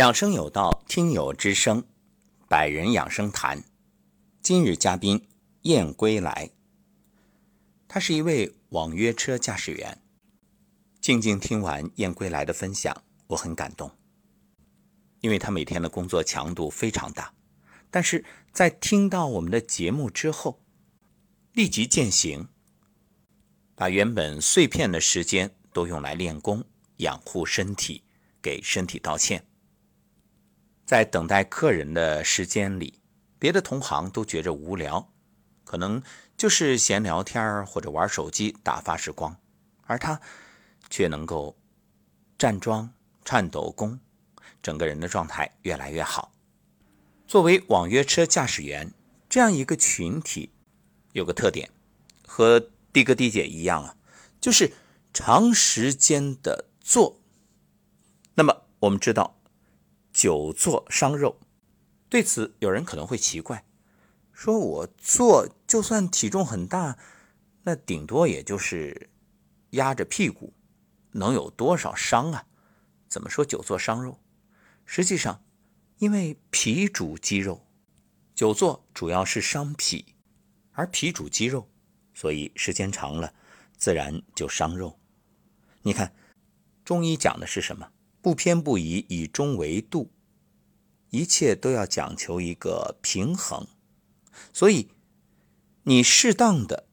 养生有道，听友之声，百人养生谈。今日嘉宾燕归来，他是一位网约车驾驶员。静静听完燕归来的分享，我很感动，因为他每天的工作强度非常大，但是在听到我们的节目之后，立即践行，把原本碎片的时间都用来练功、养护身体，给身体道歉。在等待客人的时间里，别的同行都觉着无聊，可能就是闲聊天或者玩手机打发时光，而他却能够站桩、颤抖功，整个人的状态越来越好。作为网约车驾驶员这样一个群体，有个特点，和的哥的姐一样啊，就是长时间的坐。那么我们知道。久坐伤肉，对此有人可能会奇怪，说我坐就算体重很大，那顶多也就是压着屁股，能有多少伤啊？怎么说久坐伤肉？实际上，因为脾主肌肉，久坐主要是伤脾，而脾主肌肉，所以时间长了，自然就伤肉。你看，中医讲的是什么？不偏不倚，以中为度，一切都要讲求一个平衡。所以，你适当的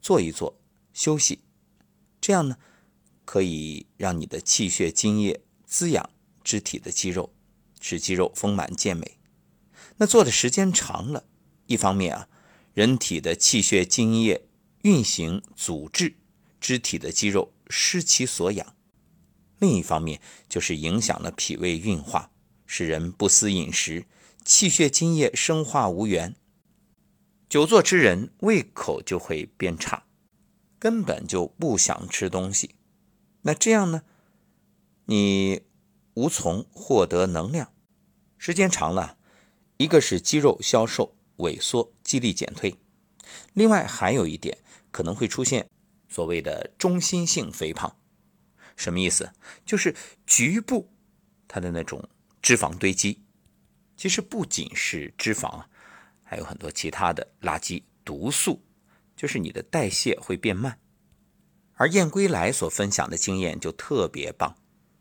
坐一坐，休息，这样呢，可以让你的气血津液滋养肢体的肌肉，使肌肉丰满健美。那坐的时间长了，一方面啊，人体的气血津液运行阻滞，肢体的肌肉失其所养。另一方面，就是影响了脾胃运化，使人不思饮食，气血津液生化无源。久坐之人胃口就会变差，根本就不想吃东西。那这样呢，你无从获得能量，时间长了，一个是肌肉消瘦萎缩，肌力减退；另外还有一点，可能会出现所谓的中心性肥胖。什么意思？就是局部它的那种脂肪堆积，其实不仅是脂肪，还有很多其他的垃圾毒素，就是你的代谢会变慢。而燕归来所分享的经验就特别棒，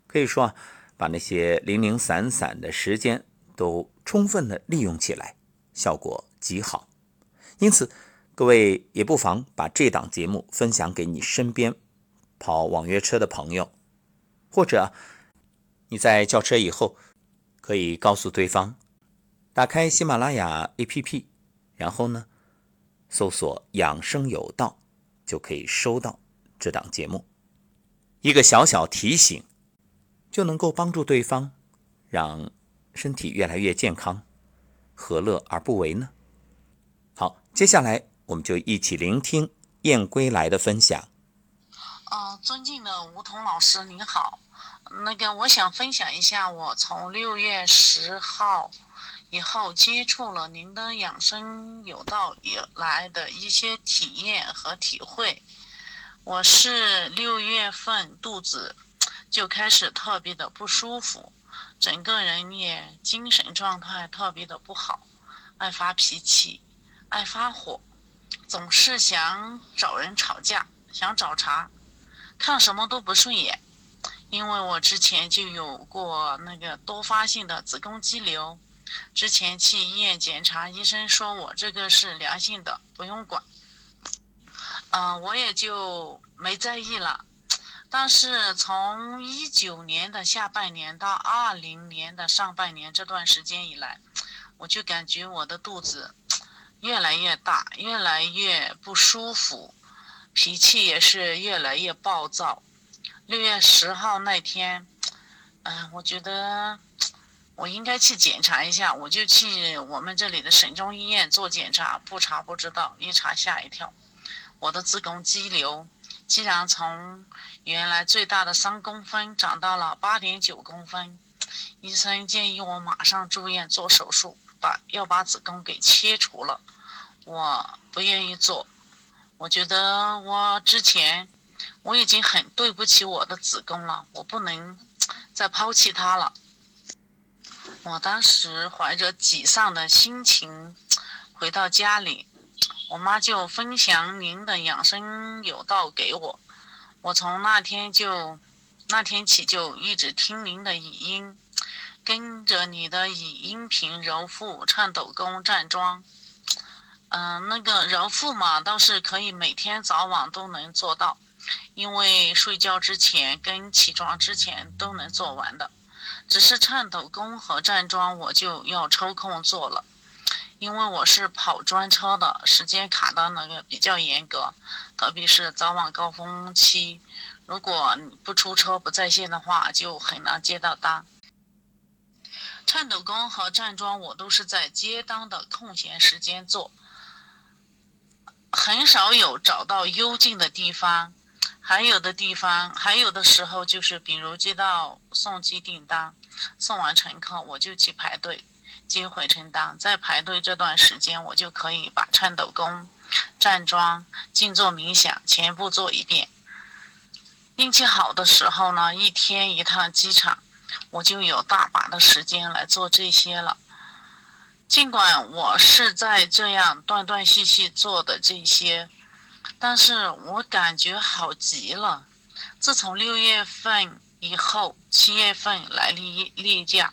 可以说啊，把那些零零散散的时间都充分的利用起来，效果极好。因此，各位也不妨把这档节目分享给你身边。跑网约车的朋友，或者你在叫车以后，可以告诉对方，打开喜马拉雅 APP，然后呢，搜索“养生有道”，就可以收到这档节目。一个小小提醒，就能够帮助对方，让身体越来越健康，何乐而不为呢？好，接下来我们就一起聆听燕归来的分享。呃，尊敬的吴桐老师您好，那个我想分享一下我从六月十号以后接触了您的养生有道以来的一些体验和体会。我是六月份肚子就开始特别的不舒服，整个人也精神状态特别的不好，爱发脾气，爱发火，总是想找人吵架，想找茬。看什么都不顺眼，因为我之前就有过那个多发性的子宫肌瘤，之前去医院检查，医生说我这个是良性的，不用管。嗯，我也就没在意了。但是从一九年的下半年到二零年的上半年这段时间以来，我就感觉我的肚子越来越大，越来越不舒服。脾气也是越来越暴躁。六月十号那天，嗯，我觉得我应该去检查一下，我就去我们这里的省中医院做检查，不查不知道，一查吓一跳，我的子宫肌瘤竟然从原来最大的三公分长到了八点九公分，医生建议我马上住院做手术，把要把子宫给切除了，我不愿意做。我觉得我之前我已经很对不起我的子宫了，我不能 再抛弃它了。我当时怀着沮丧的心情 回到家里，我妈就分享您的养生有道给我，我从那天就那天起就一直听您的语音，跟着你的语音频揉腹、颤抖功、站桩。嗯，那个揉腹嘛，倒是可以每天早晚都能做到，因为睡觉之前跟起床之前都能做完的。只是颤抖功和站桩我就要抽空做了，因为我是跑专车的，时间卡的那个比较严格，特别是早晚高峰期，如果你不出车不在线的话，就很难接到单。颤抖功和站桩我都是在接单的空闲时间做。很少有找到幽静的地方，还有的地方，还有的时候就是，比如接到送机订单，送完乘客我就去排队接回程单，在排队这段时间，我就可以把颤抖功、站桩、静坐冥想全部做一遍。运气好的时候呢，一天一趟机场，我就有大把的时间来做这些了。尽管我是在这样断断续续做的这些，但是我感觉好极了。自从六月份以后，七月份来例例假，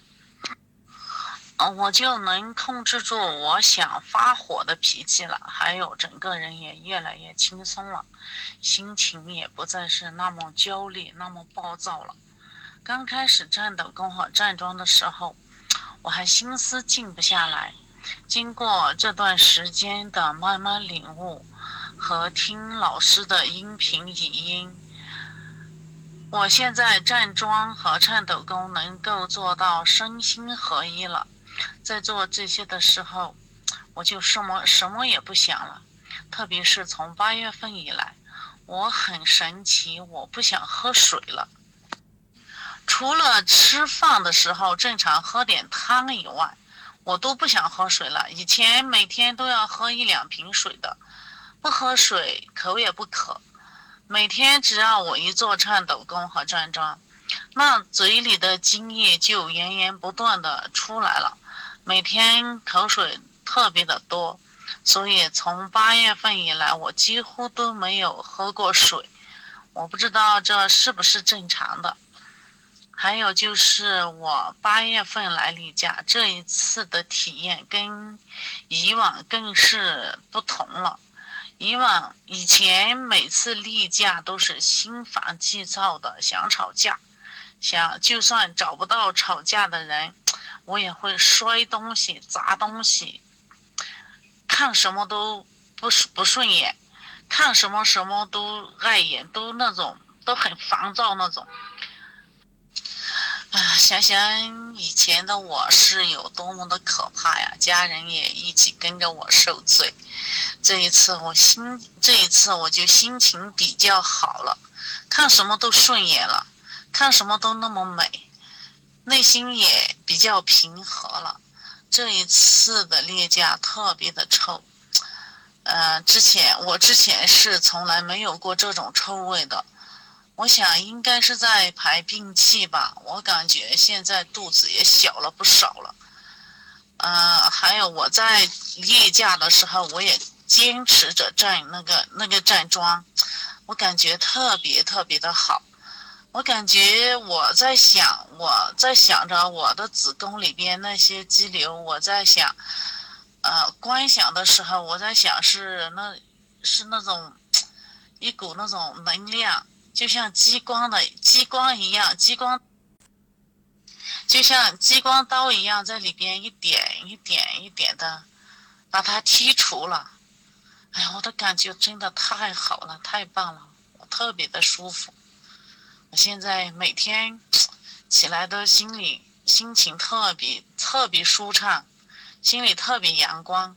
我就能控制住我想发火的脾气了，还有整个人也越来越轻松了，心情也不再是那么焦虑、那么暴躁了。刚开始战斗功和站桩的时候。我还心思静不下来，经过这段时间的慢慢领悟和听老师的音频语音，我现在站桩和颤抖功能够做到身心合一了。在做这些的时候，我就什么什么也不想了。特别是从八月份以来，我很神奇，我不想喝水了。除了吃饭的时候正常喝点汤以外，我都不想喝水了。以前每天都要喝一两瓶水的，不喝水口也不渴。每天只要我一做颤抖功和站桩，那嘴里的津液就源源不断的出来了，每天口水特别的多。所以从八月份以来，我几乎都没有喝过水。我不知道这是不是正常的。还有就是我八月份来例假，这一次的体验跟以往更是不同了。以往以前每次例假都是心烦气躁的，想吵架，想就算找不到吵架的人，我也会摔东西、砸东西，看什么都不不顺眼，看什么什么都碍眼，都那种都很烦躁那种。啊，想想以前的我是有多么的可怕呀！家人也一起跟着我受罪。这一次我心，这一次我就心情比较好了，看什么都顺眼了，看什么都那么美，内心也比较平和了。这一次的例假特别的臭，呃，之前我之前是从来没有过这种臭味的。我想应该是在排病气吧，我感觉现在肚子也小了不少了。嗯，还有我在例假的时候，我也坚持着站那个那个站桩，我感觉特别特别的好。我感觉我在想，我在想着我的子宫里边那些肌瘤，我在想，呃，观想的时候，我在想是那，是那种 一股那种能量。就像激光的激光一样，激光就像激光刀一样，在里边一点一点一点的把它剔除了。哎呀，我的感觉真的太好了，太棒了，我特别的舒服。我现在每天起来都心里心情特别特别舒畅，心里特别阳光，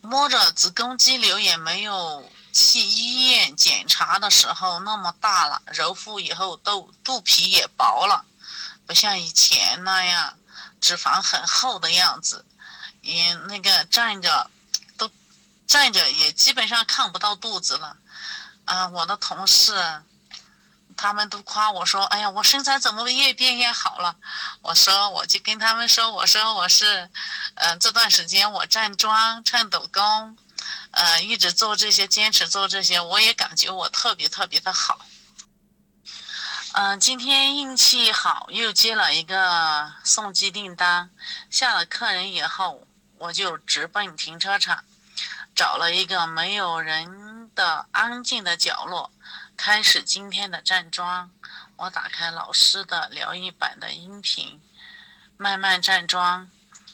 摸着子宫肌瘤也没有。去医院检查的时候那么大了，揉腹以后都肚皮也薄了，不像以前那样脂肪很厚的样子。也那个站着都站着也基本上看不到肚子了。啊，我的同事他们都夸我说：“哎呀，我身材怎么越变越好了？”我说，我就跟他们说：“我说我是，嗯，这段时间我站桩、颤抖功，呃，一直做这些，坚持做这些，我也感觉我特别特别的好。”嗯，今天运气好，又接了一个送机订单。下了客人以后，我就直奔停车场，找了一个没有人的安静的角落，开始今天的站桩。我打开老师的疗愈版的音频，慢慢站桩。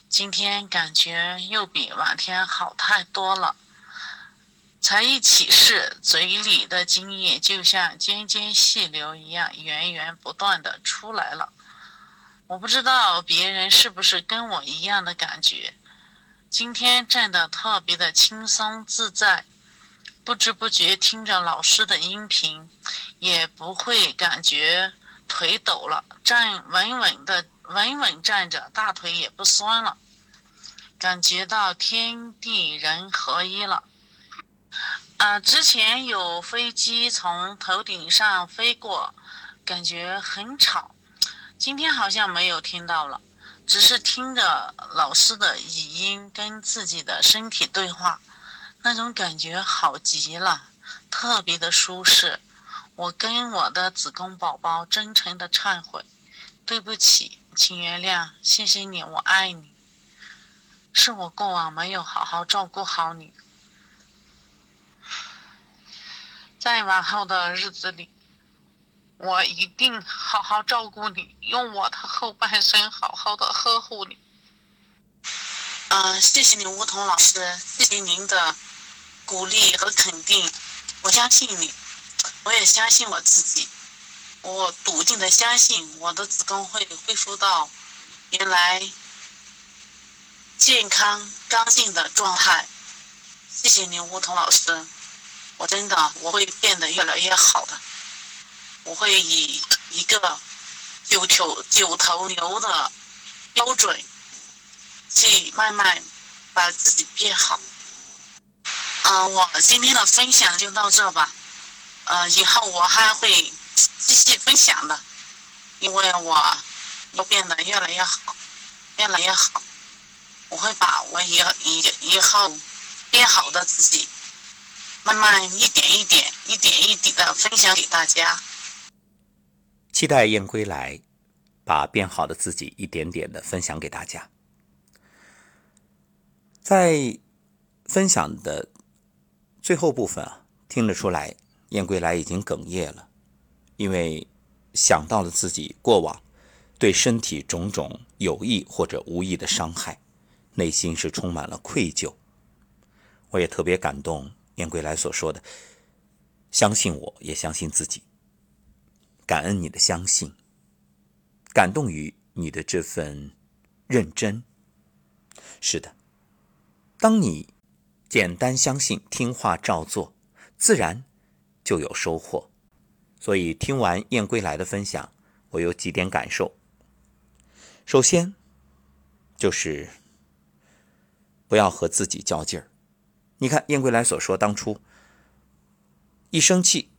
今天感觉又比往天好太多了。才一起事，嘴里的精液就像涓涓细流一样源源不断的出来了。我不知道别人是不是跟我一样的感觉。今天站得特别的轻松自在，不知不觉听着老师的音频，也不会感觉腿抖了，站稳稳的稳稳站着，大腿也不酸了，感觉到天地人合一了。啊，之前有飞机从头顶上飞过，感觉很吵。今天好像没有听到了，只是听着老师的语音跟自己的身体对话，那种感觉好极了，特别的舒适。我跟我的子宫宝宝真诚的忏悔，对不起，请原谅，谢谢你，我爱你，是我过往没有好好照顾好你。在往后的日子里，我一定好好照顾你，用我的后半生好好的呵护你。嗯，谢谢你，梧桐老师，谢谢您的鼓励和肯定。我相信你，我也相信我自己。我笃定的相信我的子宫会恢复到原来健康干净的状态。谢谢您，梧桐老师。我真的我会变得越来越好的，我会以一个九头九头牛的标准去慢慢把自己变好。嗯，我今天的分享就到这吧。呃，以后我还会继续分享的，因为我要变得越来越好，越来越好。我会把我以以以后变好的自己。慢慢一点一点、一点一点的分享给大家。期待燕归来，把变好的自己一点点的分享给大家。在分享的最后部分啊，听得出来燕归来已经哽咽了，因为想到了自己过往对身体种种有意或者无意的伤害，内心是充满了愧疚。我也特别感动。燕归来所说的：“相信我，也相信自己。感恩你的相信，感动于你的这份认真。是的，当你简单相信、听话照做，自然就有收获。所以，听完燕归来的分享，我有几点感受。首先，就是不要和自己较劲儿。”你看燕归来所说，当初一生气，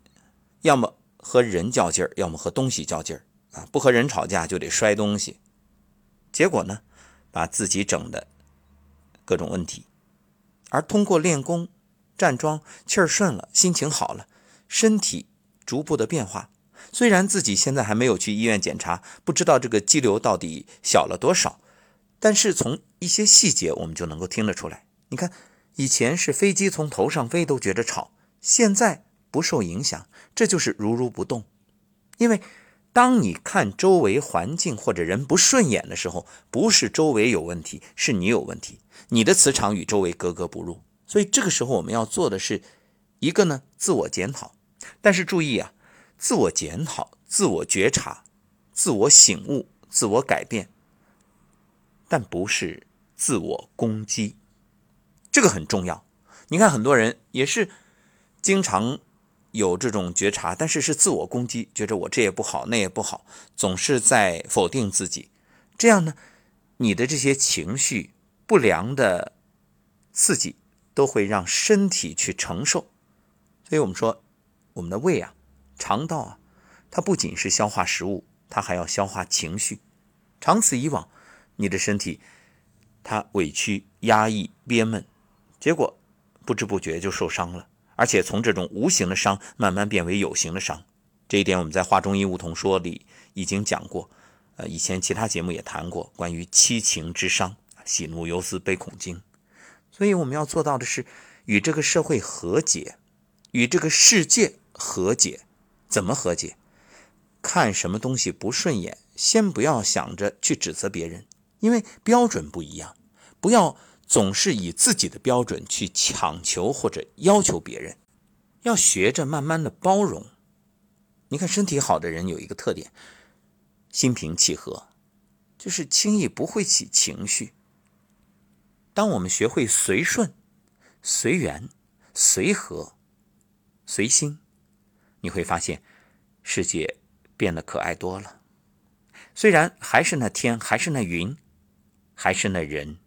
要么和人较劲儿，要么和东西较劲儿啊！不和人吵架就得摔东西，结果呢，把自己整的各种问题。而通过练功、站桩，气儿顺了，心情好了，身体逐步的变化。虽然自己现在还没有去医院检查，不知道这个肌瘤到底小了多少，但是从一些细节我们就能够听得出来。你看。以前是飞机从头上飞都觉得吵，现在不受影响，这就是如如不动。因为当你看周围环境或者人不顺眼的时候，不是周围有问题，是你有问题，你的磁场与周围格格不入。所以这个时候我们要做的是一个呢自我检讨，但是注意啊，自我检讨、自我觉察、自我醒悟、自我改变，但不是自我攻击。这个很重要，你看很多人也是经常有这种觉察，但是是自我攻击，觉着我这也不好，那也不好，总是在否定自己。这样呢，你的这些情绪不良的刺激都会让身体去承受。所以我们说，我们的胃啊、肠道啊，它不仅是消化食物，它还要消化情绪。长此以往，你的身体它委屈、压抑、憋闷，结果不知不觉就受伤了，而且从这种无形的伤慢慢变为有形的伤。这一点我们在《画中医梧桐说》里已经讲过，呃，以前其他节目也谈过关于七情之伤：喜怒忧思悲恐惊。所以我们要做到的是与这个社会和解，与这个世界和解。怎么和解？看什么东西不顺眼，先不要想着去指责别人，因为标准不一样。不要总是以自己的标准去强求或者要求别人，要学着慢慢的包容。你看，身体好的人有一个特点，心平气和，就是轻易不会起情绪。当我们学会随顺、随缘、随和、随心，你会发现世界变得可爱多了。虽然还是那天，还是那云，还是那人，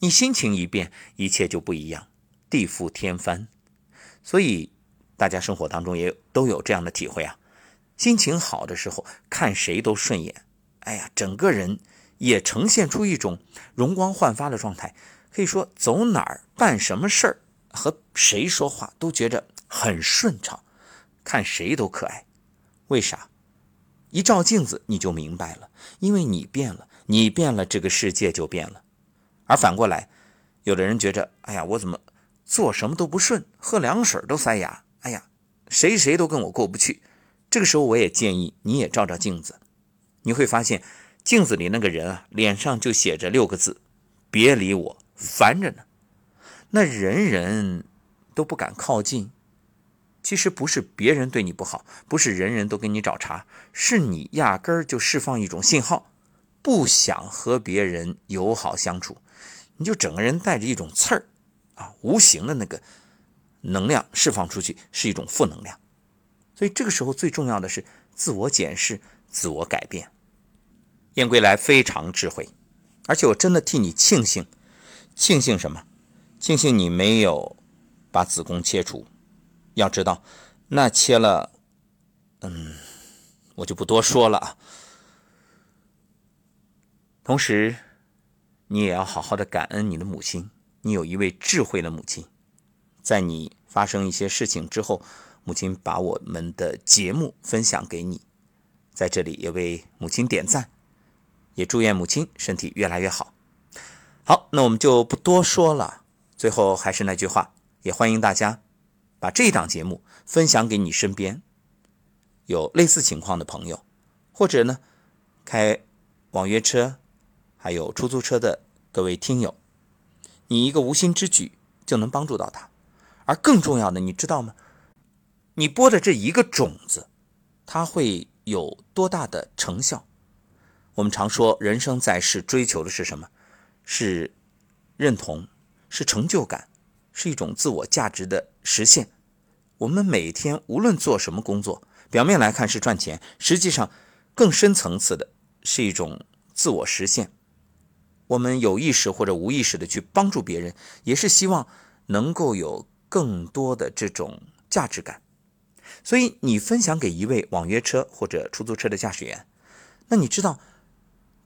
你心情一变，一切就不一样，地覆天翻。所以。大家生活当中也都有这样的体会啊，心情好的时候看谁都顺眼，哎呀，整个人也呈现出一种容光焕发的状态，可以说走哪儿办什么事儿和谁说话都觉着很顺畅，看谁都可爱。为啥？一照镜子你就明白了，因为你变了，你变了，这个世界就变了。而反过来，有的人觉着，哎呀，我怎么做什么都不顺，喝凉水都塞牙。哎呀，谁谁都跟我过不去。这个时候，我也建议你也照照镜子，你会发现镜子里那个人啊，脸上就写着六个字：“别理我，烦着呢。”那人人都不敢靠近。其实不是别人对你不好，不是人人都跟你找茬，是你压根儿就释放一种信号，不想和别人友好相处，你就整个人带着一种刺儿啊，无形的那个。能量释放出去是一种负能量，所以这个时候最重要的是自我检视、自我改变。燕归来非常智慧，而且我真的替你庆幸，庆幸什么？庆幸你没有把子宫切除。要知道，那切了，嗯，我就不多说了啊。同时，你也要好好的感恩你的母亲，你有一位智慧的母亲。在你发生一些事情之后，母亲把我们的节目分享给你，在这里也为母亲点赞，也祝愿母亲身体越来越好。好，那我们就不多说了。最后还是那句话，也欢迎大家把这一档节目分享给你身边有类似情况的朋友，或者呢开网约车还有出租车的各位听友，你一个无心之举就能帮助到他。而更重要的，你知道吗？你播的这一个种子，它会有多大的成效？我们常说，人生在世追求的是什么？是认同，是成就感，是一种自我价值的实现。我们每天无论做什么工作，表面来看是赚钱，实际上更深层次的是一种自我实现。我们有意识或者无意识的去帮助别人，也是希望能够有。更多的这种价值感，所以你分享给一位网约车或者出租车的驾驶员，那你知道，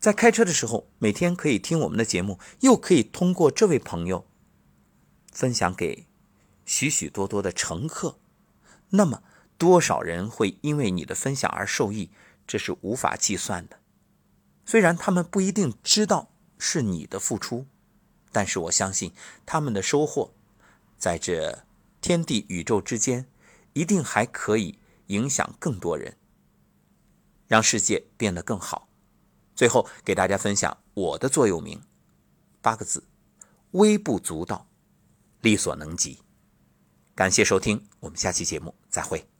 在开车的时候，每天可以听我们的节目，又可以通过这位朋友分享给许许多多的乘客，那么多少人会因为你的分享而受益，这是无法计算的。虽然他们不一定知道是你的付出，但是我相信他们的收获。在这天地宇宙之间，一定还可以影响更多人，让世界变得更好。最后给大家分享我的座右铭，八个字：微不足道，力所能及。感谢收听，我们下期节目再会。